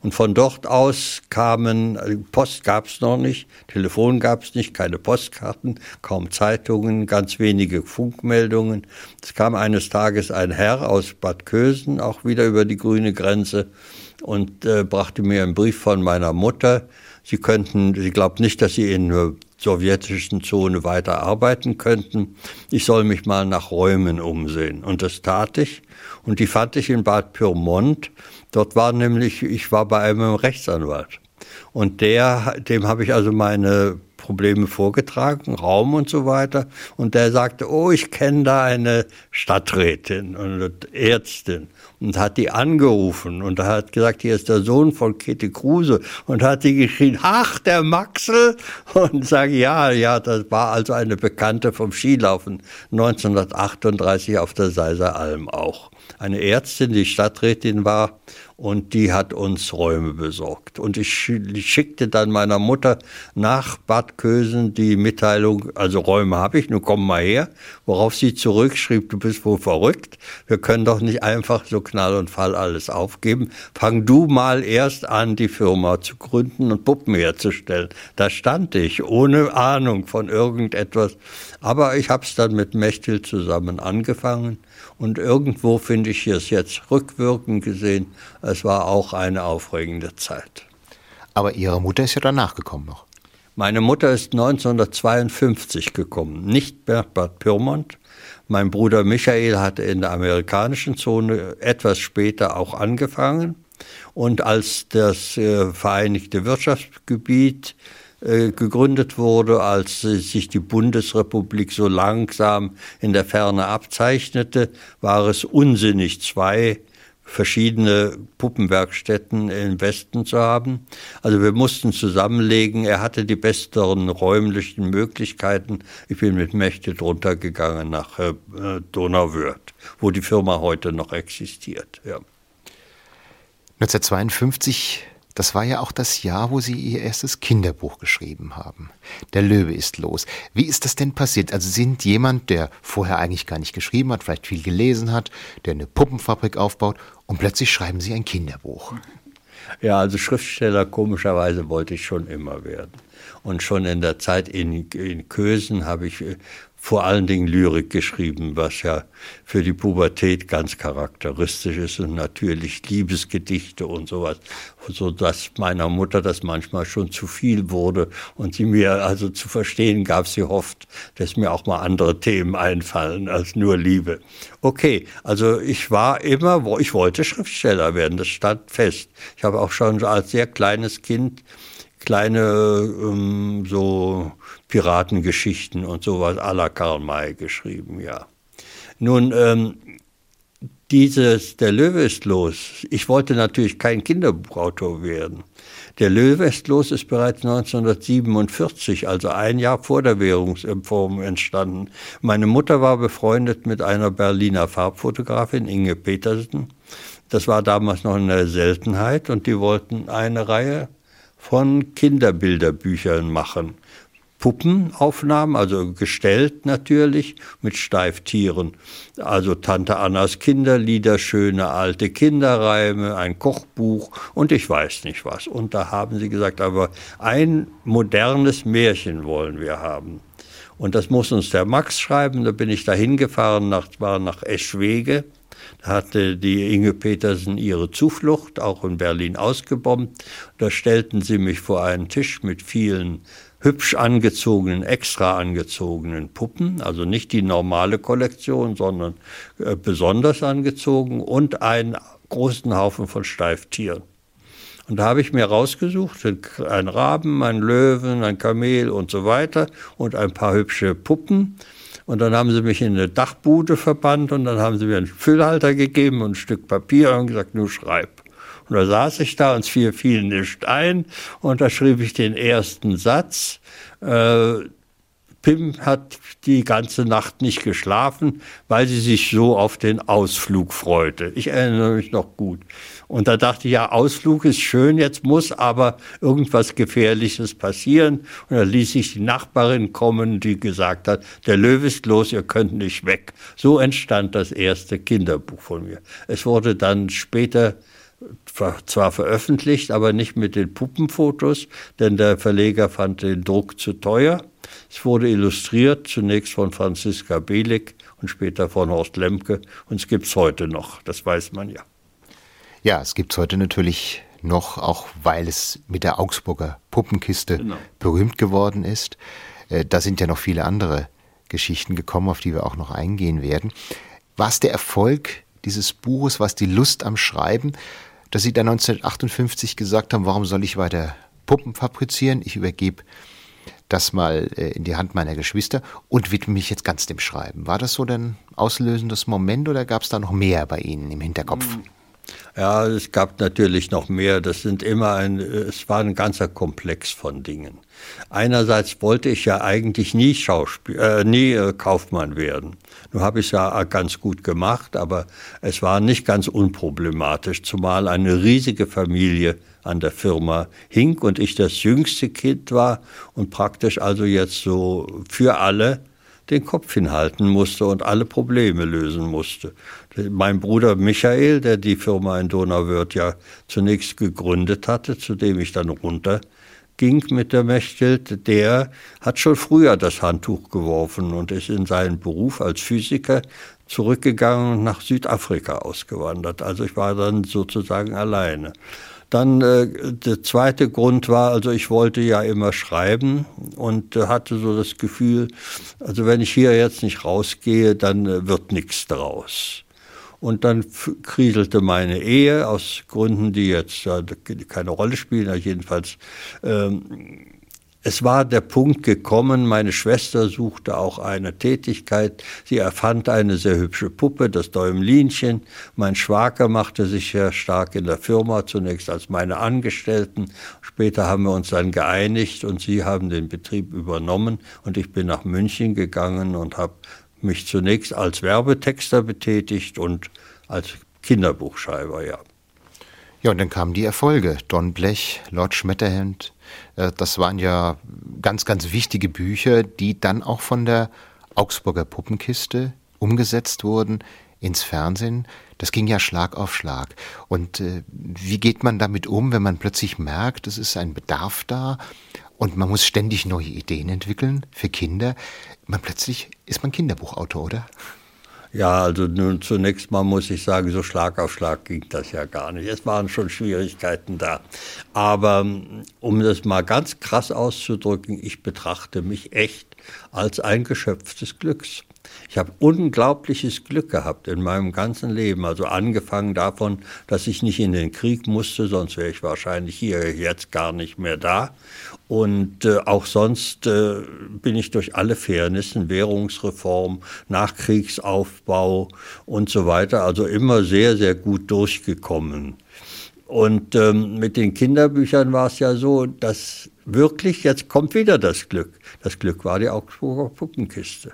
Und von dort aus kamen, Post gab es noch nicht, Telefon gab es nicht, keine Postkarten, kaum Zeitungen, ganz wenige Funkmeldungen. Es kam eines Tages ein Herr aus Bad Kösen, auch wieder über die grüne Grenze, und äh, brachte mir einen Brief von meiner Mutter. Sie könnten, sie glaubt nicht, dass sie in der sowjetischen Zone weiter arbeiten könnten. Ich soll mich mal nach Räumen umsehen. Und das tat ich. Und die fand ich in Bad Pyrmont. Dort war nämlich, ich war bei einem Rechtsanwalt. Und der, dem habe ich also meine Probleme vorgetragen, Raum und so weiter. Und der sagte, oh, ich kenne da eine Stadträtin und Ärztin und hat die angerufen und hat gesagt, hier ist der Sohn von Käthe Kruse und hat sie geschrien, ach, der Maxel und sage, ja, ja, das war also eine Bekannte vom Skilaufen 1938 auf der Seiser Alm auch. Eine Ärztin, die Stadträtin war und die hat uns Räume besorgt. Und ich schickte dann meiner Mutter nach Bad Kösen die Mitteilung, also Räume habe ich, nun komm mal her, worauf sie zurückschrieb, du bist wohl verrückt, wir können doch nicht einfach so Knall und Fall alles aufgeben. Fang du mal erst an, die Firma zu gründen und Puppen herzustellen. Da stand ich, ohne Ahnung von irgendetwas. Aber ich habe es dann mit Mechtel zusammen angefangen und irgendwo finde ich es jetzt rückwirkend gesehen, es war auch eine aufregende Zeit. Aber Ihre Mutter ist ja danach gekommen noch. Meine Mutter ist 1952 gekommen, nicht nach Bad Pyrmont. Mein Bruder Michael hatte in der amerikanischen Zone etwas später auch angefangen. Und als das äh, Vereinigte Wirtschaftsgebiet äh, gegründet wurde, als sich die Bundesrepublik so langsam in der Ferne abzeichnete, war es unsinnig, zwei verschiedene Puppenwerkstätten im Westen zu haben. Also wir mussten zusammenlegen. Er hatte die besseren räumlichen Möglichkeiten. Ich bin mit Mächte drunter gegangen nach äh, Donauwörth, wo die Firma heute noch existiert. Ja. 1952 das war ja auch das Jahr, wo Sie Ihr erstes Kinderbuch geschrieben haben. Der Löwe ist los. Wie ist das denn passiert? Also sind jemand, der vorher eigentlich gar nicht geschrieben hat, vielleicht viel gelesen hat, der eine Puppenfabrik aufbaut und plötzlich schreiben Sie ein Kinderbuch. Ja, also Schriftsteller komischerweise wollte ich schon immer werden. Und schon in der Zeit in, in Kösen habe ich vor allen Dingen Lyrik geschrieben, was ja für die Pubertät ganz charakteristisch ist und natürlich Liebesgedichte und sowas, so dass meiner Mutter das manchmal schon zu viel wurde und sie mir also zu verstehen gab, sie hofft, dass mir auch mal andere Themen einfallen als nur Liebe. Okay, also ich war immer, ich wollte Schriftsteller werden, das stand fest. Ich habe auch schon als sehr kleines Kind kleine ähm, so Piratengeschichten und sowas à la Karl May geschrieben, ja. Nun, ähm, dieses Der Löwe ist los. Ich wollte natürlich kein Kinderbuchautor werden. Der Löwe ist los ist bereits 1947, also ein Jahr vor der Währungsreform entstanden. Meine Mutter war befreundet mit einer Berliner Farbfotografin, Inge Petersen. Das war damals noch eine Seltenheit und die wollten eine Reihe von Kinderbilderbüchern machen. Puppenaufnahmen, also gestellt natürlich, mit Steiftieren. Also Tante Annas Kinderlieder, schöne alte Kinderreime, ein Kochbuch und ich weiß nicht was. Und da haben sie gesagt, aber ein modernes Märchen wollen wir haben. Und das muss uns der Max schreiben. Da bin ich da hingefahren, nach, war nach Eschwege hatte die Inge Petersen ihre Zuflucht, auch in Berlin ausgebombt. Da stellten sie mich vor einen Tisch mit vielen hübsch angezogenen, extra angezogenen Puppen, also nicht die normale Kollektion, sondern äh, besonders angezogen und einen großen Haufen von Steiftieren. Und da habe ich mir rausgesucht, ein Raben, ein Löwen, ein Kamel und so weiter und ein paar hübsche Puppen. Und dann haben sie mich in eine Dachbude verbannt und dann haben sie mir einen Füllhalter gegeben und ein Stück Papier und gesagt, nur schreib. Und da saß ich da und es fiel, fiel nicht ein und da schrieb ich den ersten Satz. Äh, Pim hat die ganze Nacht nicht geschlafen, weil sie sich so auf den Ausflug freute. Ich erinnere mich noch gut. Und da dachte ich, ja, Ausflug ist schön, jetzt muss aber irgendwas Gefährliches passieren. Und da ließ ich die Nachbarin kommen, die gesagt hat, der Löwe ist los, ihr könnt nicht weg. So entstand das erste Kinderbuch von mir. Es wurde dann später zwar veröffentlicht, aber nicht mit den Puppenfotos, denn der Verleger fand den Druck zu teuer. Es wurde illustriert, zunächst von Franziska Belig und später von Horst Lemke. Und es gibt es heute noch, das weiß man ja. Ja, es gibt es heute natürlich noch, auch weil es mit der Augsburger Puppenkiste genau. berühmt geworden ist. Äh, da sind ja noch viele andere Geschichten gekommen, auf die wir auch noch eingehen werden. War es der Erfolg dieses Buches, was die Lust am Schreiben, dass Sie dann 1958 gesagt haben, warum soll ich weiter Puppen fabrizieren? Ich übergebe das mal äh, in die Hand meiner Geschwister und widme mich jetzt ganz dem Schreiben. War das so ein auslösendes Moment oder gab es da noch mehr bei Ihnen im Hinterkopf? Hm. Ja, es gab natürlich noch mehr. Das sind immer ein, es war ein ganzer Komplex von Dingen. Einerseits wollte ich ja eigentlich nie Schauspiel, äh, nie äh, Kaufmann werden. Nun habe ich es ja ganz gut gemacht, aber es war nicht ganz unproblematisch, zumal eine riesige Familie an der Firma hing und ich das jüngste Kind war und praktisch also jetzt so für alle den Kopf hinhalten musste und alle Probleme lösen musste. Mein Bruder Michael, der die Firma in Donauwörth ja zunächst gegründet hatte, zu dem ich dann runterging mit der Mechthild, der hat schon früher das Handtuch geworfen und ist in seinen Beruf als Physiker zurückgegangen und nach Südafrika ausgewandert. Also ich war dann sozusagen alleine. Dann äh, der zweite Grund war, also ich wollte ja immer schreiben und äh, hatte so das Gefühl, also wenn ich hier jetzt nicht rausgehe, dann äh, wird nichts draus. Und dann kriselte meine Ehe aus Gründen, die jetzt äh, keine Rolle spielen, jedenfalls ähm, es war der Punkt gekommen, meine Schwester suchte auch eine Tätigkeit. Sie erfand eine sehr hübsche Puppe, das Däumlinchen. Mein Schwager machte sich sehr stark in der Firma, zunächst als meine Angestellten. Später haben wir uns dann geeinigt und sie haben den Betrieb übernommen und ich bin nach München gegangen und habe mich zunächst als Werbetexter betätigt und als Kinderbuchschreiber, ja. Ja, und dann kamen die Erfolge. Don Blech, Lord Schmetterhand. Äh, das waren ja ganz, ganz wichtige Bücher, die dann auch von der Augsburger Puppenkiste umgesetzt wurden ins Fernsehen. Das ging ja Schlag auf Schlag. Und äh, wie geht man damit um, wenn man plötzlich merkt, es ist ein Bedarf da und man muss ständig neue Ideen entwickeln für Kinder? Man plötzlich ist man Kinderbuchautor, oder? Ja, also nun zunächst mal muss ich sagen, so Schlag auf Schlag ging das ja gar nicht. Es waren schon Schwierigkeiten da. Aber um das mal ganz krass auszudrücken, ich betrachte mich echt als ein Geschöpf des Glücks. Ich habe unglaubliches Glück gehabt in meinem ganzen Leben. Also angefangen davon, dass ich nicht in den Krieg musste, sonst wäre ich wahrscheinlich hier jetzt gar nicht mehr da. Und äh, auch sonst äh, bin ich durch alle Fairnessen, Währungsreform, Nachkriegsaufbau und so weiter, also immer sehr, sehr gut durchgekommen. Und ähm, mit den Kinderbüchern war es ja so, dass wirklich, jetzt kommt wieder das Glück. Das Glück war die Augsburger Puppenkiste.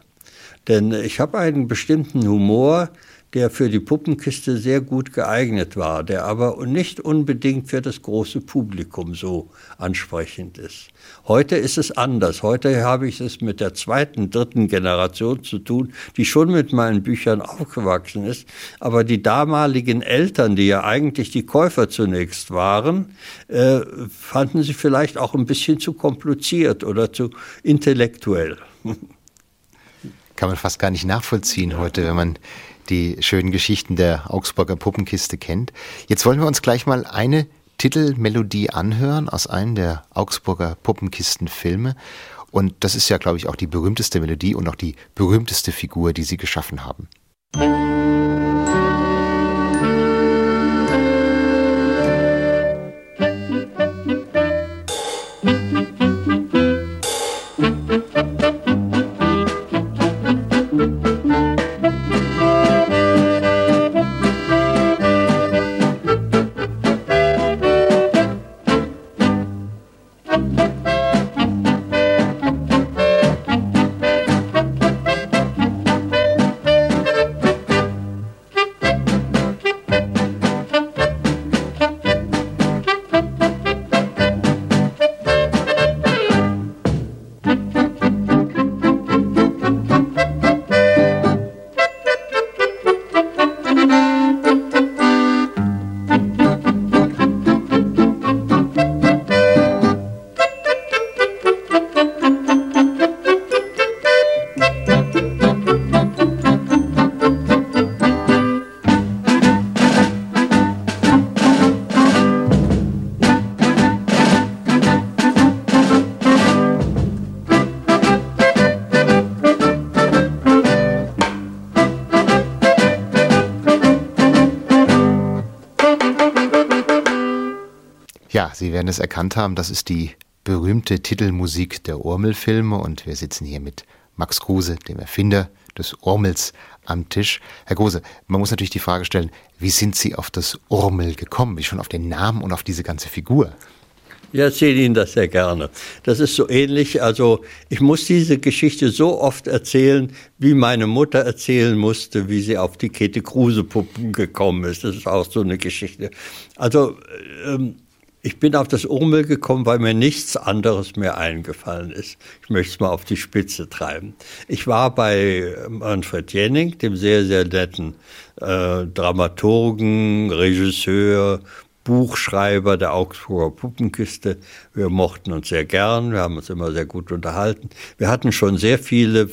Denn ich habe einen bestimmten Humor, der für die Puppenkiste sehr gut geeignet war, der aber nicht unbedingt für das große Publikum so ansprechend ist. Heute ist es anders. Heute habe ich es mit der zweiten, dritten Generation zu tun, die schon mit meinen Büchern aufgewachsen ist. Aber die damaligen Eltern, die ja eigentlich die Käufer zunächst waren, äh, fanden sie vielleicht auch ein bisschen zu kompliziert oder zu intellektuell. Kann man fast gar nicht nachvollziehen heute, wenn man die schönen Geschichten der Augsburger Puppenkiste kennt. Jetzt wollen wir uns gleich mal eine Titelmelodie anhören aus einem der Augsburger Puppenkistenfilme. Und das ist ja, glaube ich, auch die berühmteste Melodie und auch die berühmteste Figur, die Sie geschaffen haben. Ja, Sie werden es erkannt haben, das ist die berühmte Titelmusik der Urmel-Filme und wir sitzen hier mit Max Kruse, dem Erfinder des Urmels, am Tisch. Herr Kruse, man muss natürlich die Frage stellen, wie sind Sie auf das Urmel gekommen? Wie schon auf den Namen und auf diese ganze Figur? Ich erzähle Ihnen das sehr gerne. Das ist so ähnlich. Also ich muss diese Geschichte so oft erzählen, wie meine Mutter erzählen musste, wie sie auf die Käthe Kruse Puppen gekommen ist. Das ist auch so eine Geschichte. Also ähm, ich bin auf das Urmel gekommen, weil mir nichts anderes mehr eingefallen ist. Ich möchte es mal auf die Spitze treiben. Ich war bei Manfred Jenning, dem sehr, sehr netten äh, Dramaturgen, Regisseur, Buchschreiber der Augsburger Puppenkiste. Wir mochten uns sehr gern, wir haben uns immer sehr gut unterhalten. Wir hatten schon sehr viele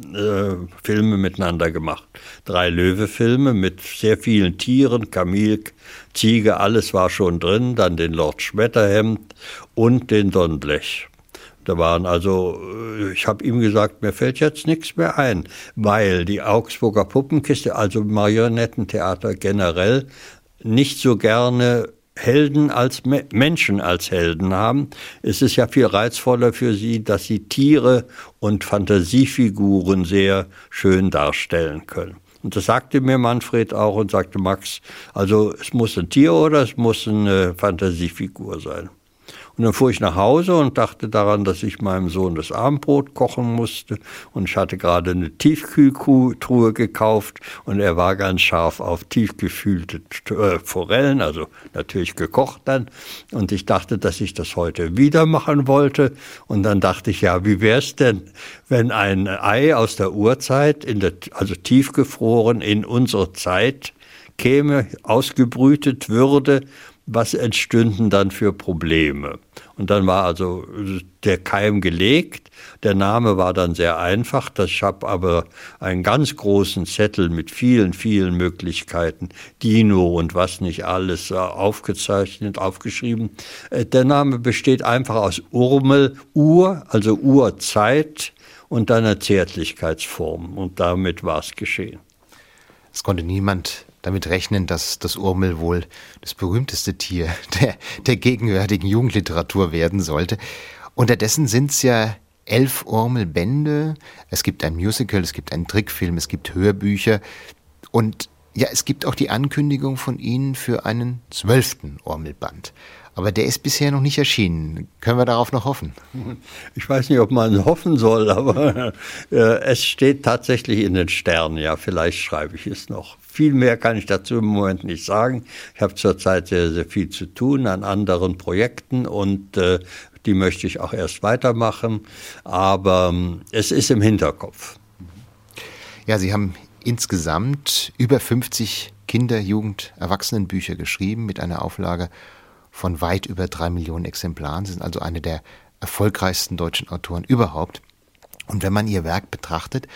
äh, Filme miteinander gemacht. Drei Löwe-Filme mit sehr vielen Tieren, Kamil, Ziege, alles war schon drin. Dann den Lord Schmetterhemd und den Don Blech. Da waren also, äh, ich habe ihm gesagt, mir fällt jetzt nichts mehr ein, weil die Augsburger Puppenkiste, also Marionettentheater generell, nicht so gerne Helden als Menschen als Helden haben. Es ist ja viel reizvoller für sie, dass sie Tiere und Fantasiefiguren sehr schön darstellen können. Und das sagte mir Manfred auch und sagte Max, also es muss ein Tier oder es muss eine Fantasiefigur sein. Und dann fuhr ich nach Hause und dachte daran, dass ich meinem Sohn das Abendbrot kochen musste. Und ich hatte gerade eine Tiefkühltruhe gekauft und er war ganz scharf auf tiefgefüllte äh, Forellen, also natürlich gekocht dann. Und ich dachte, dass ich das heute wieder machen wollte. Und dann dachte ich, ja, wie wäre es denn, wenn ein Ei aus der Urzeit, in der, also tiefgefroren in unsere Zeit käme, ausgebrütet würde was entstünden dann für Probleme? Und dann war also der Keim gelegt. Der Name war dann sehr einfach. Ich habe aber einen ganz großen Zettel mit vielen, vielen Möglichkeiten, Dino und was nicht alles äh, aufgezeichnet, aufgeschrieben. Äh, der Name besteht einfach aus Urmel, Ur, also Urzeit und dann eine Zärtlichkeitsform. Und damit war es geschehen. Es konnte niemand damit rechnen, dass das Urmel wohl das berühmteste Tier der, der gegenwärtigen Jugendliteratur werden sollte. Unterdessen sind es ja elf Urmelbände. Es gibt ein Musical, es gibt einen Trickfilm, es gibt Hörbücher und ja, es gibt auch die Ankündigung von Ihnen für einen zwölften Urmelband. Aber der ist bisher noch nicht erschienen. Können wir darauf noch hoffen? Ich weiß nicht, ob man hoffen soll, aber äh, es steht tatsächlich in den Sternen. Ja, vielleicht schreibe ich es noch. Viel mehr kann ich dazu im Moment nicht sagen. Ich habe zurzeit sehr, sehr viel zu tun an anderen Projekten und äh, die möchte ich auch erst weitermachen. Aber äh, es ist im Hinterkopf. Ja, Sie haben insgesamt über 50 Kinder-, Jugend-, Erwachsenenbücher geschrieben mit einer Auflage von weit über drei Millionen Exemplaren. Sie sind also eine der erfolgreichsten deutschen Autoren überhaupt. Und wenn man ihr Werk betrachtet,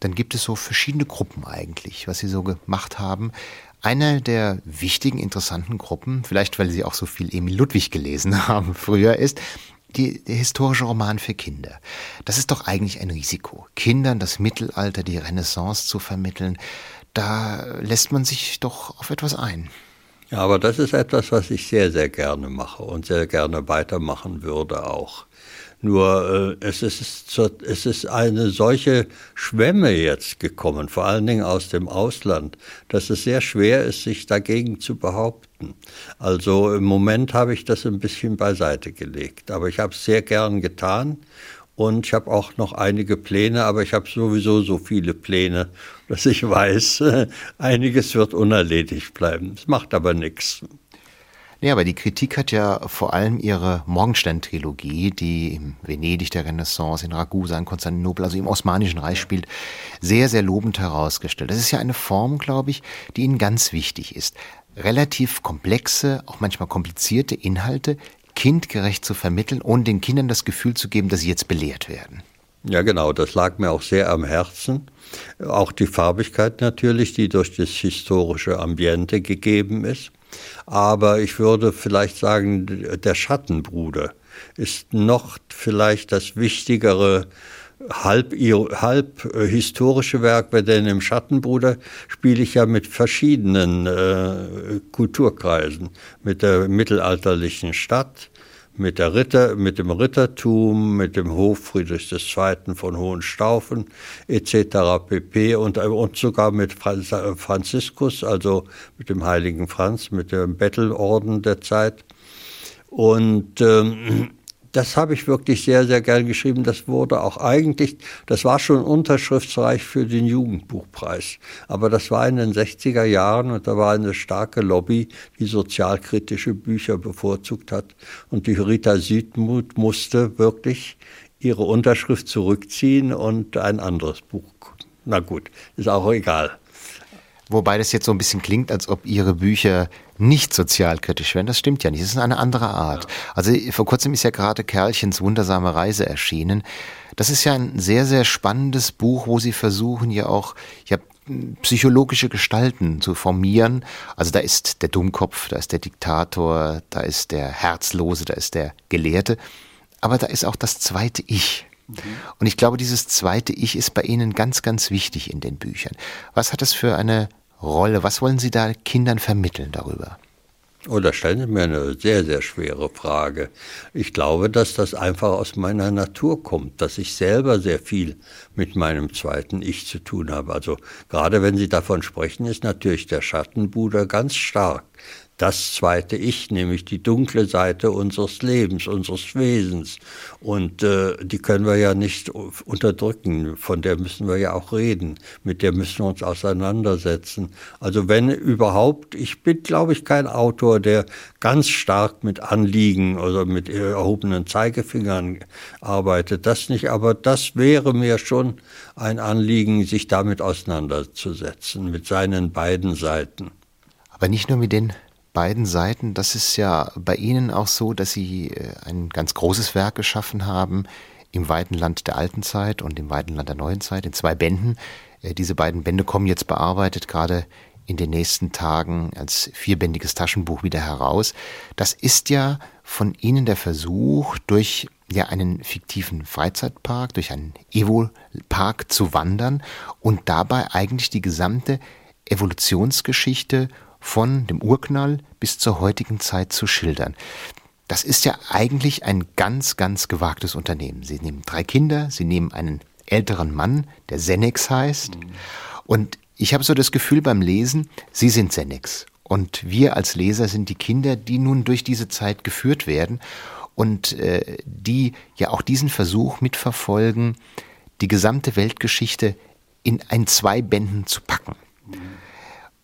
dann gibt es so verschiedene Gruppen eigentlich, was sie so gemacht haben. Eine der wichtigen, interessanten Gruppen, vielleicht weil sie auch so viel Emil Ludwig gelesen haben früher, ist die, der historische Roman für Kinder. Das ist doch eigentlich ein Risiko, Kindern das Mittelalter, die Renaissance zu vermitteln. Da lässt man sich doch auf etwas ein. Ja, aber das ist etwas, was ich sehr, sehr gerne mache und sehr gerne weitermachen würde auch. Nur äh, es, ist, es ist eine solche Schwemme jetzt gekommen, vor allen Dingen aus dem Ausland, dass es sehr schwer ist, sich dagegen zu behaupten. Also im Moment habe ich das ein bisschen beiseite gelegt, aber ich habe es sehr gern getan und ich habe auch noch einige Pläne, aber ich habe sowieso so viele Pläne, dass ich weiß, einiges wird unerledigt bleiben. Es macht aber nichts. Ja, aber die Kritik hat ja vor allem ihre Morgenstern-Trilogie, die im Venedig der Renaissance, in Ragusa, in Konstantinopel, also im Osmanischen Reich spielt, sehr, sehr lobend herausgestellt. Das ist ja eine Form, glaube ich, die Ihnen ganz wichtig ist. Relativ komplexe, auch manchmal komplizierte Inhalte kindgerecht zu vermitteln, ohne den Kindern das Gefühl zu geben, dass sie jetzt belehrt werden. Ja, genau, das lag mir auch sehr am Herzen. Auch die Farbigkeit natürlich, die durch das historische Ambiente gegeben ist. Aber ich würde vielleicht sagen, der Schattenbruder ist noch vielleicht das wichtigere halb, halb äh, historische Werke, denn im Schattenbruder spiele ich ja mit verschiedenen äh, Kulturkreisen, mit der mittelalterlichen Stadt, mit der Ritter, mit dem Rittertum, mit dem Hof Friedrichs II. von Hohenstaufen etc. pp. Und, und sogar mit Franziskus, also mit dem heiligen Franz, mit dem Bettelorden der Zeit. Und ähm, das habe ich wirklich sehr, sehr gern geschrieben. Das wurde auch eigentlich, das war schon unterschriftsreich für den Jugendbuchpreis. Aber das war in den 60er Jahren und da war eine starke Lobby, die sozialkritische Bücher bevorzugt hat. Und die Rita Südmuth musste wirklich ihre Unterschrift zurückziehen und ein anderes Buch. Na gut, ist auch egal. Wobei das jetzt so ein bisschen klingt, als ob Ihre Bücher nicht sozialkritisch wären. Das stimmt ja nicht. Das ist eine andere Art. Ja. Also vor kurzem ist ja gerade Kerlchens wundersame Reise erschienen. Das ist ja ein sehr, sehr spannendes Buch, wo Sie versuchen ja auch, ja, psychologische Gestalten zu formieren. Also da ist der Dummkopf, da ist der Diktator, da ist der Herzlose, da ist der Gelehrte. Aber da ist auch das zweite Ich. Mhm. Und ich glaube, dieses zweite Ich ist bei Ihnen ganz, ganz wichtig in den Büchern. Was hat das für eine Rolle? Was wollen Sie da Kindern vermitteln darüber? Oh, da stellen Sie mir eine sehr, sehr schwere Frage. Ich glaube, dass das einfach aus meiner Natur kommt, dass ich selber sehr viel mit meinem zweiten Ich zu tun habe. Also gerade wenn Sie davon sprechen, ist natürlich der Schattenbruder ganz stark das zweite Ich, nämlich die dunkle Seite unseres Lebens, unseres Wesens. Und äh, die können wir ja nicht unterdrücken, von der müssen wir ja auch reden, mit der müssen wir uns auseinandersetzen. Also wenn überhaupt, ich bin, glaube ich, kein Autor, der ganz stark mit Anliegen oder mit erhobenen Zeigefingern arbeitet, das nicht, aber das wäre mir schon ein Anliegen, sich damit auseinanderzusetzen, mit seinen beiden Seiten. Aber nicht nur mit den beiden Seiten. Das ist ja bei Ihnen auch so, dass Sie äh, ein ganz großes Werk geschaffen haben im weiten Land der alten Zeit und im weiten Land der neuen Zeit in zwei Bänden. Äh, diese beiden Bände kommen jetzt bearbeitet gerade in den nächsten Tagen als vierbändiges Taschenbuch wieder heraus. Das ist ja von Ihnen der Versuch, durch ja einen fiktiven Freizeitpark, durch einen Evo-Park zu wandern und dabei eigentlich die gesamte Evolutionsgeschichte von dem Urknall bis zur heutigen Zeit zu schildern. Das ist ja eigentlich ein ganz, ganz gewagtes Unternehmen. Sie nehmen drei Kinder, sie nehmen einen älteren Mann, der Senex heißt. Mhm. Und ich habe so das Gefühl beim Lesen, Sie sind Senex. Und wir als Leser sind die Kinder, die nun durch diese Zeit geführt werden und äh, die ja auch diesen Versuch mitverfolgen, die gesamte Weltgeschichte in ein zwei Bänden zu packen. Mhm.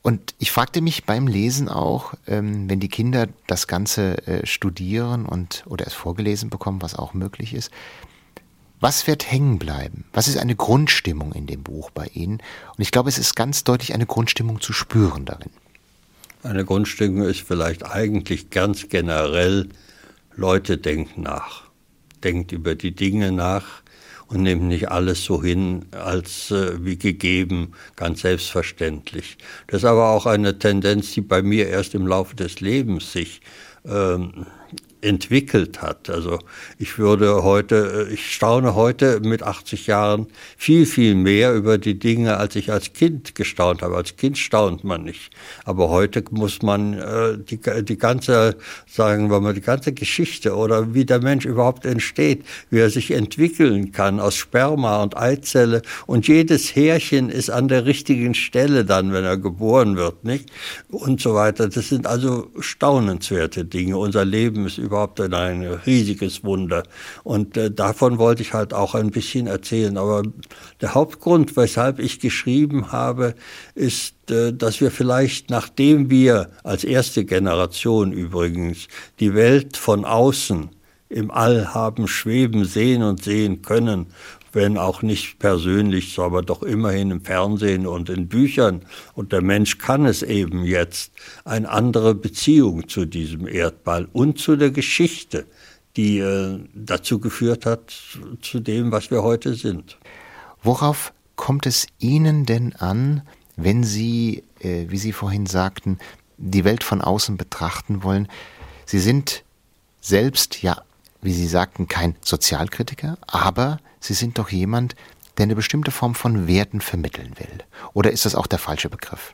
Und ich fragte mich beim Lesen auch, ähm, wenn die Kinder das Ganze äh, studieren und oder es vorgelesen bekommen, was auch möglich ist, was wird hängen bleiben? Was ist eine Grundstimmung in dem Buch bei Ihnen? Und ich glaube, es ist ganz deutlich eine Grundstimmung zu spüren darin. Eine Grundstimmung ist vielleicht eigentlich ganz generell, Leute denken nach. Denkt über die Dinge nach, und nimmt nicht alles so hin als äh, wie gegeben, ganz selbstverständlich. Das ist aber auch eine Tendenz, die bei mir erst im Laufe des Lebens sich ähm, entwickelt hat. Also ich würde heute, äh, ich staune heute mit 80 Jahren viel, viel mehr über die Dinge, als ich als Kind gestaunt habe. Als Kind staunt man nicht. Aber heute muss man äh, die, die ganze, sagen wir mal, die ganze Geschichte oder wie der Mensch überhaupt entsteht, wie er sich entwickeln kann aus Sperma und Eizelle und jedes Härchen ist an der richtigen Stelle dann, wenn er geboren wird, nicht? Und so weiter. Das sind also staunenswerte Dinge. Unser Leben ist über überhaupt ein riesiges Wunder. Und äh, davon wollte ich halt auch ein bisschen erzählen. Aber der Hauptgrund, weshalb ich geschrieben habe, ist, äh, dass wir vielleicht, nachdem wir als erste Generation übrigens die Welt von außen im All haben schweben sehen und sehen können wenn auch nicht persönlich, aber doch immerhin im Fernsehen und in Büchern. Und der Mensch kann es eben jetzt, eine andere Beziehung zu diesem Erdball und zu der Geschichte, die äh, dazu geführt hat, zu dem, was wir heute sind. Worauf kommt es Ihnen denn an, wenn Sie, äh, wie Sie vorhin sagten, die Welt von außen betrachten wollen? Sie sind selbst ja wie Sie sagten, kein Sozialkritiker, aber Sie sind doch jemand, der eine bestimmte Form von Werten vermitteln will. Oder ist das auch der falsche Begriff?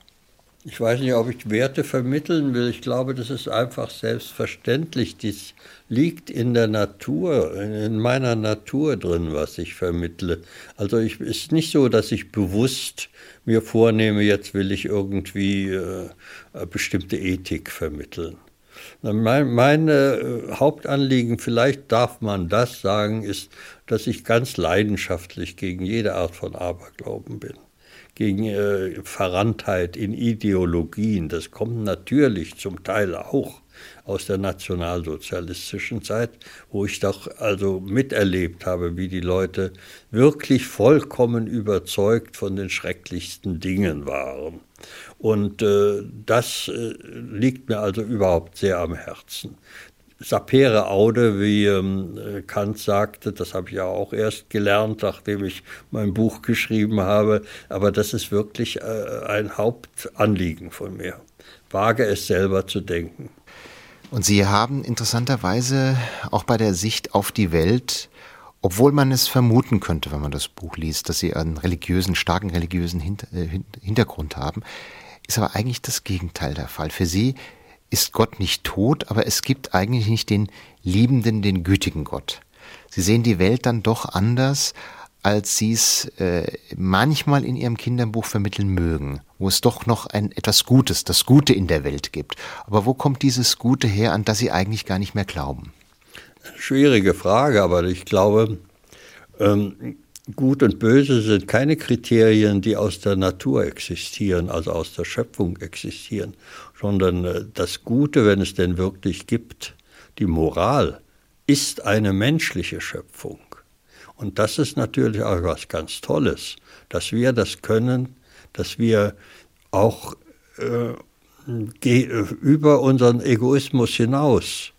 Ich weiß nicht, ob ich Werte vermitteln will. Ich glaube, das ist einfach selbstverständlich. Dies liegt in der Natur, in meiner Natur drin, was ich vermittle. Also es ist nicht so, dass ich bewusst mir vornehme, jetzt will ich irgendwie äh, bestimmte Ethik vermitteln. Mein meine äh, Hauptanliegen, vielleicht darf man das sagen, ist, dass ich ganz leidenschaftlich gegen jede Art von Aberglauben bin gegen äh, Verranntheit in Ideologien. Das kommt natürlich zum Teil auch aus der nationalsozialistischen Zeit, wo ich doch also miterlebt habe, wie die Leute wirklich vollkommen überzeugt von den schrecklichsten Dingen waren. Und äh, das äh, liegt mir also überhaupt sehr am Herzen sapere aude, wie ähm, Kant sagte, das habe ich ja auch erst gelernt, nachdem ich mein Buch geschrieben habe, aber das ist wirklich äh, ein Hauptanliegen von mir. Wage es selber zu denken. Und Sie haben interessanterweise auch bei der Sicht auf die Welt, obwohl man es vermuten könnte, wenn man das Buch liest, dass Sie einen religiösen, starken religiösen äh, Hintergrund haben, ist aber eigentlich das Gegenteil der Fall. Für Sie ist Gott nicht tot, aber es gibt eigentlich nicht den liebenden, den gütigen Gott. Sie sehen die Welt dann doch anders, als Sie es äh, manchmal in Ihrem Kinderbuch vermitteln mögen, wo es doch noch ein etwas Gutes, das Gute in der Welt gibt. Aber wo kommt dieses Gute her, an das Sie eigentlich gar nicht mehr glauben? Schwierige Frage, aber ich glaube, ähm, Gut und Böse sind keine Kriterien, die aus der Natur existieren, also aus der Schöpfung existieren, sondern äh, das Gute, wenn es denn wirklich gibt, die Moral, ist eine menschliche Schöpfung. Und das ist natürlich auch was ganz Tolles, dass wir das können, dass wir auch äh, über unseren Egoismus hinaus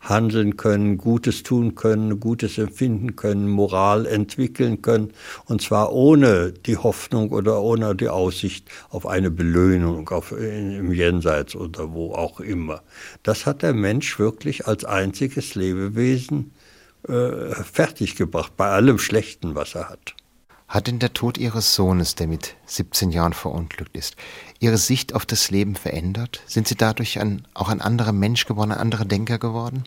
handeln können, Gutes tun können, Gutes empfinden können, Moral entwickeln können, und zwar ohne die Hoffnung oder ohne die Aussicht auf eine Belohnung auf, im Jenseits oder wo auch immer. Das hat der Mensch wirklich als einziges Lebewesen äh, fertiggebracht, bei allem Schlechten, was er hat. Hat denn der Tod Ihres Sohnes, der mit 17 Jahren verunglückt ist, Ihre Sicht auf das Leben verändert? Sind Sie dadurch ein, auch ein anderer Mensch geworden, ein anderer Denker geworden?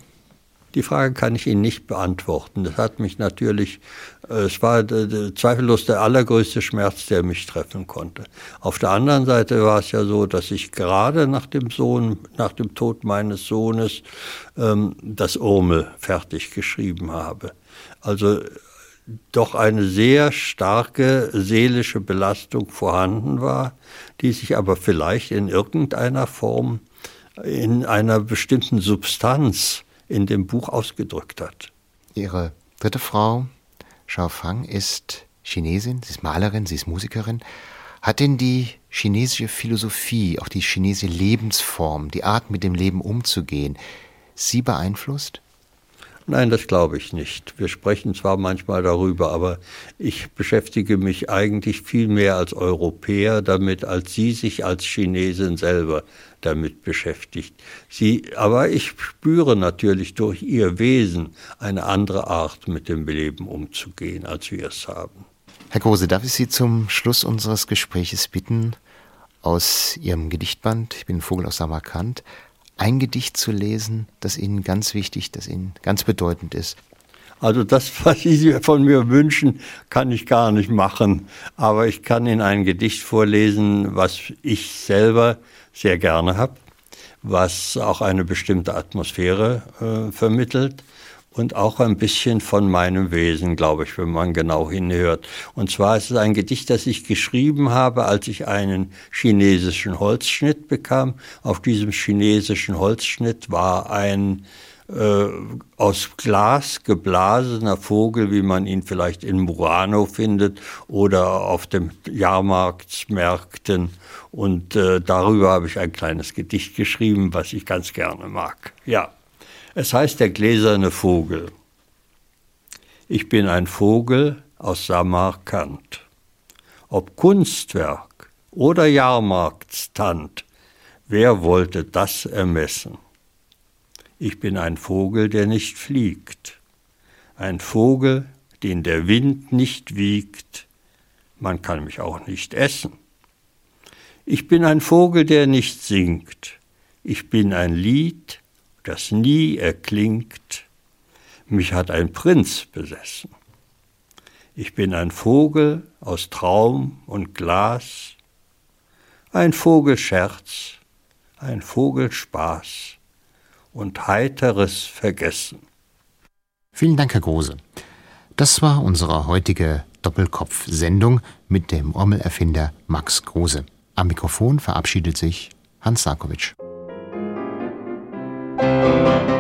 Die Frage kann ich Ihnen nicht beantworten. Das hat mich natürlich, es war zweifellos der allergrößte Schmerz, der mich treffen konnte. Auf der anderen Seite war es ja so, dass ich gerade nach dem Sohn, nach dem Tod meines Sohnes, ähm, das Urmel fertig geschrieben habe. Also doch eine sehr starke seelische Belastung vorhanden war, die sich aber vielleicht in irgendeiner Form in einer bestimmten Substanz in dem Buch ausgedrückt hat. Ihre dritte Frau, Shao Fang, ist Chinesin, sie ist Malerin, sie ist Musikerin. Hat denn die chinesische Philosophie, auch die chinesische Lebensform, die Art, mit dem Leben umzugehen, Sie beeinflusst? Nein, das glaube ich nicht. Wir sprechen zwar manchmal darüber, aber ich beschäftige mich eigentlich viel mehr als Europäer damit, als Sie sich als Chinesin selber damit beschäftigt. Sie, aber ich spüre natürlich durch Ihr Wesen eine andere Art, mit dem Leben umzugehen, als wir es haben. Herr Große, darf ich Sie zum Schluss unseres Gespräches bitten, aus Ihrem Gedichtband, ich bin Vogel aus Samarkand, ein Gedicht zu lesen, das Ihnen ganz wichtig, das Ihnen ganz bedeutend ist? Also das, was Sie von mir wünschen, kann ich gar nicht machen. Aber ich kann Ihnen ein Gedicht vorlesen, was ich selber sehr gerne habe, was auch eine bestimmte Atmosphäre äh, vermittelt und auch ein bisschen von meinem Wesen, glaube ich, wenn man genau hinhört. Und zwar ist es ein Gedicht, das ich geschrieben habe, als ich einen chinesischen Holzschnitt bekam. Auf diesem chinesischen Holzschnitt war ein äh, aus Glas geblasener Vogel, wie man ihn vielleicht in Murano findet oder auf den Jahrmarktsmärkten. Und äh, darüber habe ich ein kleines Gedicht geschrieben, was ich ganz gerne mag. Ja. Es heißt der gläserne Vogel. Ich bin ein Vogel aus Samarkand. Ob Kunstwerk oder Jahrmarktstand, wer wollte das ermessen? Ich bin ein Vogel, der nicht fliegt. ein Vogel, den der Wind nicht wiegt, man kann mich auch nicht essen. Ich bin ein Vogel, der nicht singt, ich bin ein Lied, das nie erklingt, mich hat ein Prinz besessen. Ich bin ein Vogel aus Traum und Glas, ein Vogelscherz, ein Vogelspaß und heiteres Vergessen. Vielen Dank, Herr Grose. Das war unsere heutige Doppelkopf-Sendung mit dem Ormelerfinder Max Grose. Am Mikrofon verabschiedet sich Hans Sarkovic. Música